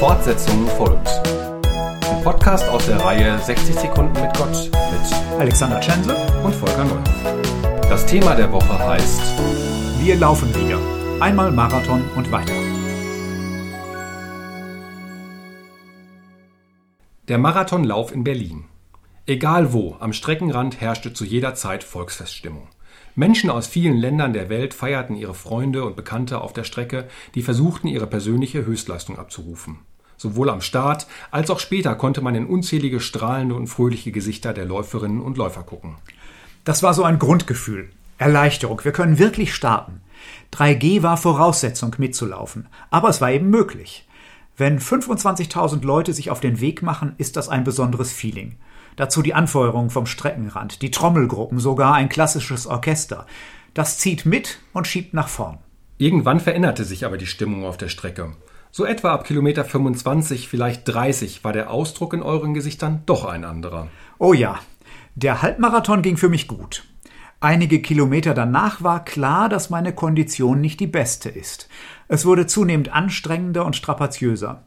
Fortsetzung folgt. Ein Podcast aus der Reihe 60 Sekunden mit Gott mit Alexander Tschense und Volker Neuhoff. Das Thema der Woche heißt Wir laufen wieder. Einmal Marathon und weiter. Der Marathonlauf in Berlin. Egal wo, am Streckenrand herrschte zu jeder Zeit Volksfeststimmung. Menschen aus vielen Ländern der Welt feierten ihre Freunde und Bekannte auf der Strecke, die versuchten, ihre persönliche Höchstleistung abzurufen. Sowohl am Start als auch später konnte man in unzählige strahlende und fröhliche Gesichter der Läuferinnen und Läufer gucken. Das war so ein Grundgefühl. Erleichterung, wir können wirklich starten. 3G war Voraussetzung mitzulaufen, aber es war eben möglich. Wenn 25.000 Leute sich auf den Weg machen, ist das ein besonderes Feeling. Dazu die Anfeuerung vom Streckenrand, die Trommelgruppen, sogar ein klassisches Orchester. Das zieht mit und schiebt nach vorn. Irgendwann veränderte sich aber die Stimmung auf der Strecke. So etwa ab Kilometer 25, vielleicht 30 war der Ausdruck in euren Gesichtern doch ein anderer. Oh ja, der Halbmarathon ging für mich gut. Einige Kilometer danach war klar, dass meine Kondition nicht die beste ist. Es wurde zunehmend anstrengender und strapaziöser.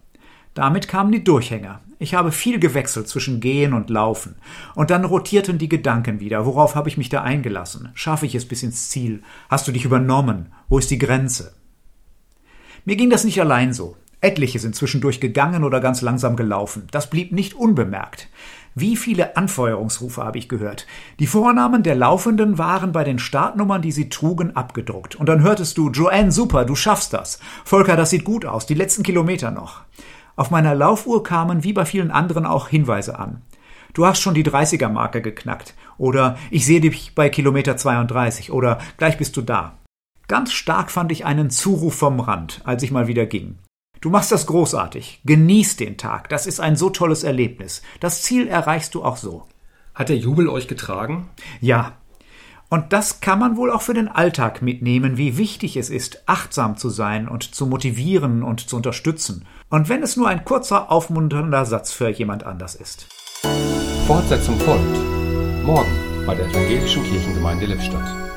Damit kamen die Durchhänger. Ich habe viel gewechselt zwischen Gehen und Laufen. Und dann rotierten die Gedanken wieder. Worauf habe ich mich da eingelassen? Schaffe ich es bis ins Ziel? Hast du dich übernommen? Wo ist die Grenze? Mir ging das nicht allein so. Etliche sind zwischendurch gegangen oder ganz langsam gelaufen. Das blieb nicht unbemerkt. Wie viele Anfeuerungsrufe habe ich gehört. Die Vornamen der Laufenden waren bei den Startnummern, die sie trugen, abgedruckt. Und dann hörtest du, Joanne, super, du schaffst das. Volker, das sieht gut aus, die letzten Kilometer noch. Auf meiner Laufuhr kamen wie bei vielen anderen auch Hinweise an. Du hast schon die 30er-Marke geknackt. Oder ich sehe dich bei Kilometer 32. Oder gleich bist du da. Ganz stark fand ich einen Zuruf vom Rand, als ich mal wieder ging. Du machst das großartig. Genieß den Tag. Das ist ein so tolles Erlebnis. Das Ziel erreichst du auch so. Hat der Jubel euch getragen? Ja, und das kann man wohl auch für den Alltag mitnehmen, wie wichtig es ist, achtsam zu sein und zu motivieren und zu unterstützen. Und wenn es nur ein kurzer, aufmunternder Satz für jemand anders ist. Fortsetzung folgt. Morgen bei der Evangelischen Kirchengemeinde Lippstadt.